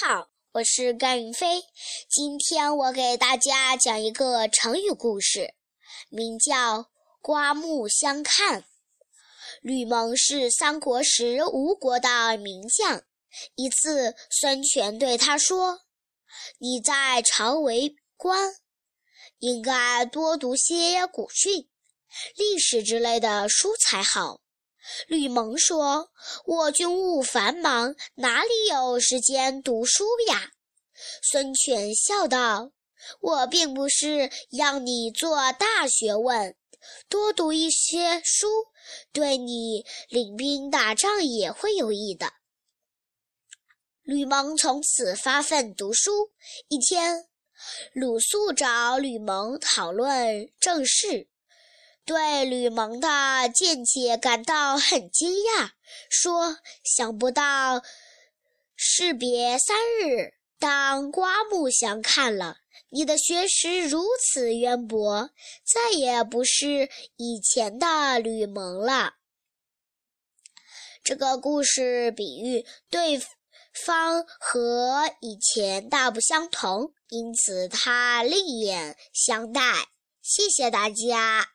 好，我是甘云飞。今天我给大家讲一个成语故事，名叫“刮目相看”。吕蒙是三国时吴国的名将。一次，孙权对他说：“你在朝为官，应该多读些古训、历史之类的书才好。”吕蒙说：“我军务繁忙，哪里有时间读书呀？”孙权笑道：“我并不是要你做大学问，多读一些书，对你领兵打仗也会有益的。”吕蒙从此发奋读书。一天，鲁肃找吕蒙讨论政事。对吕蒙的见解感到很惊讶，说：“想不到士别三日，当刮目相看了。你的学识如此渊博，再也不是以前的吕蒙了。”这个故事比喻对方和以前大不相同，因此他另眼相待。谢谢大家。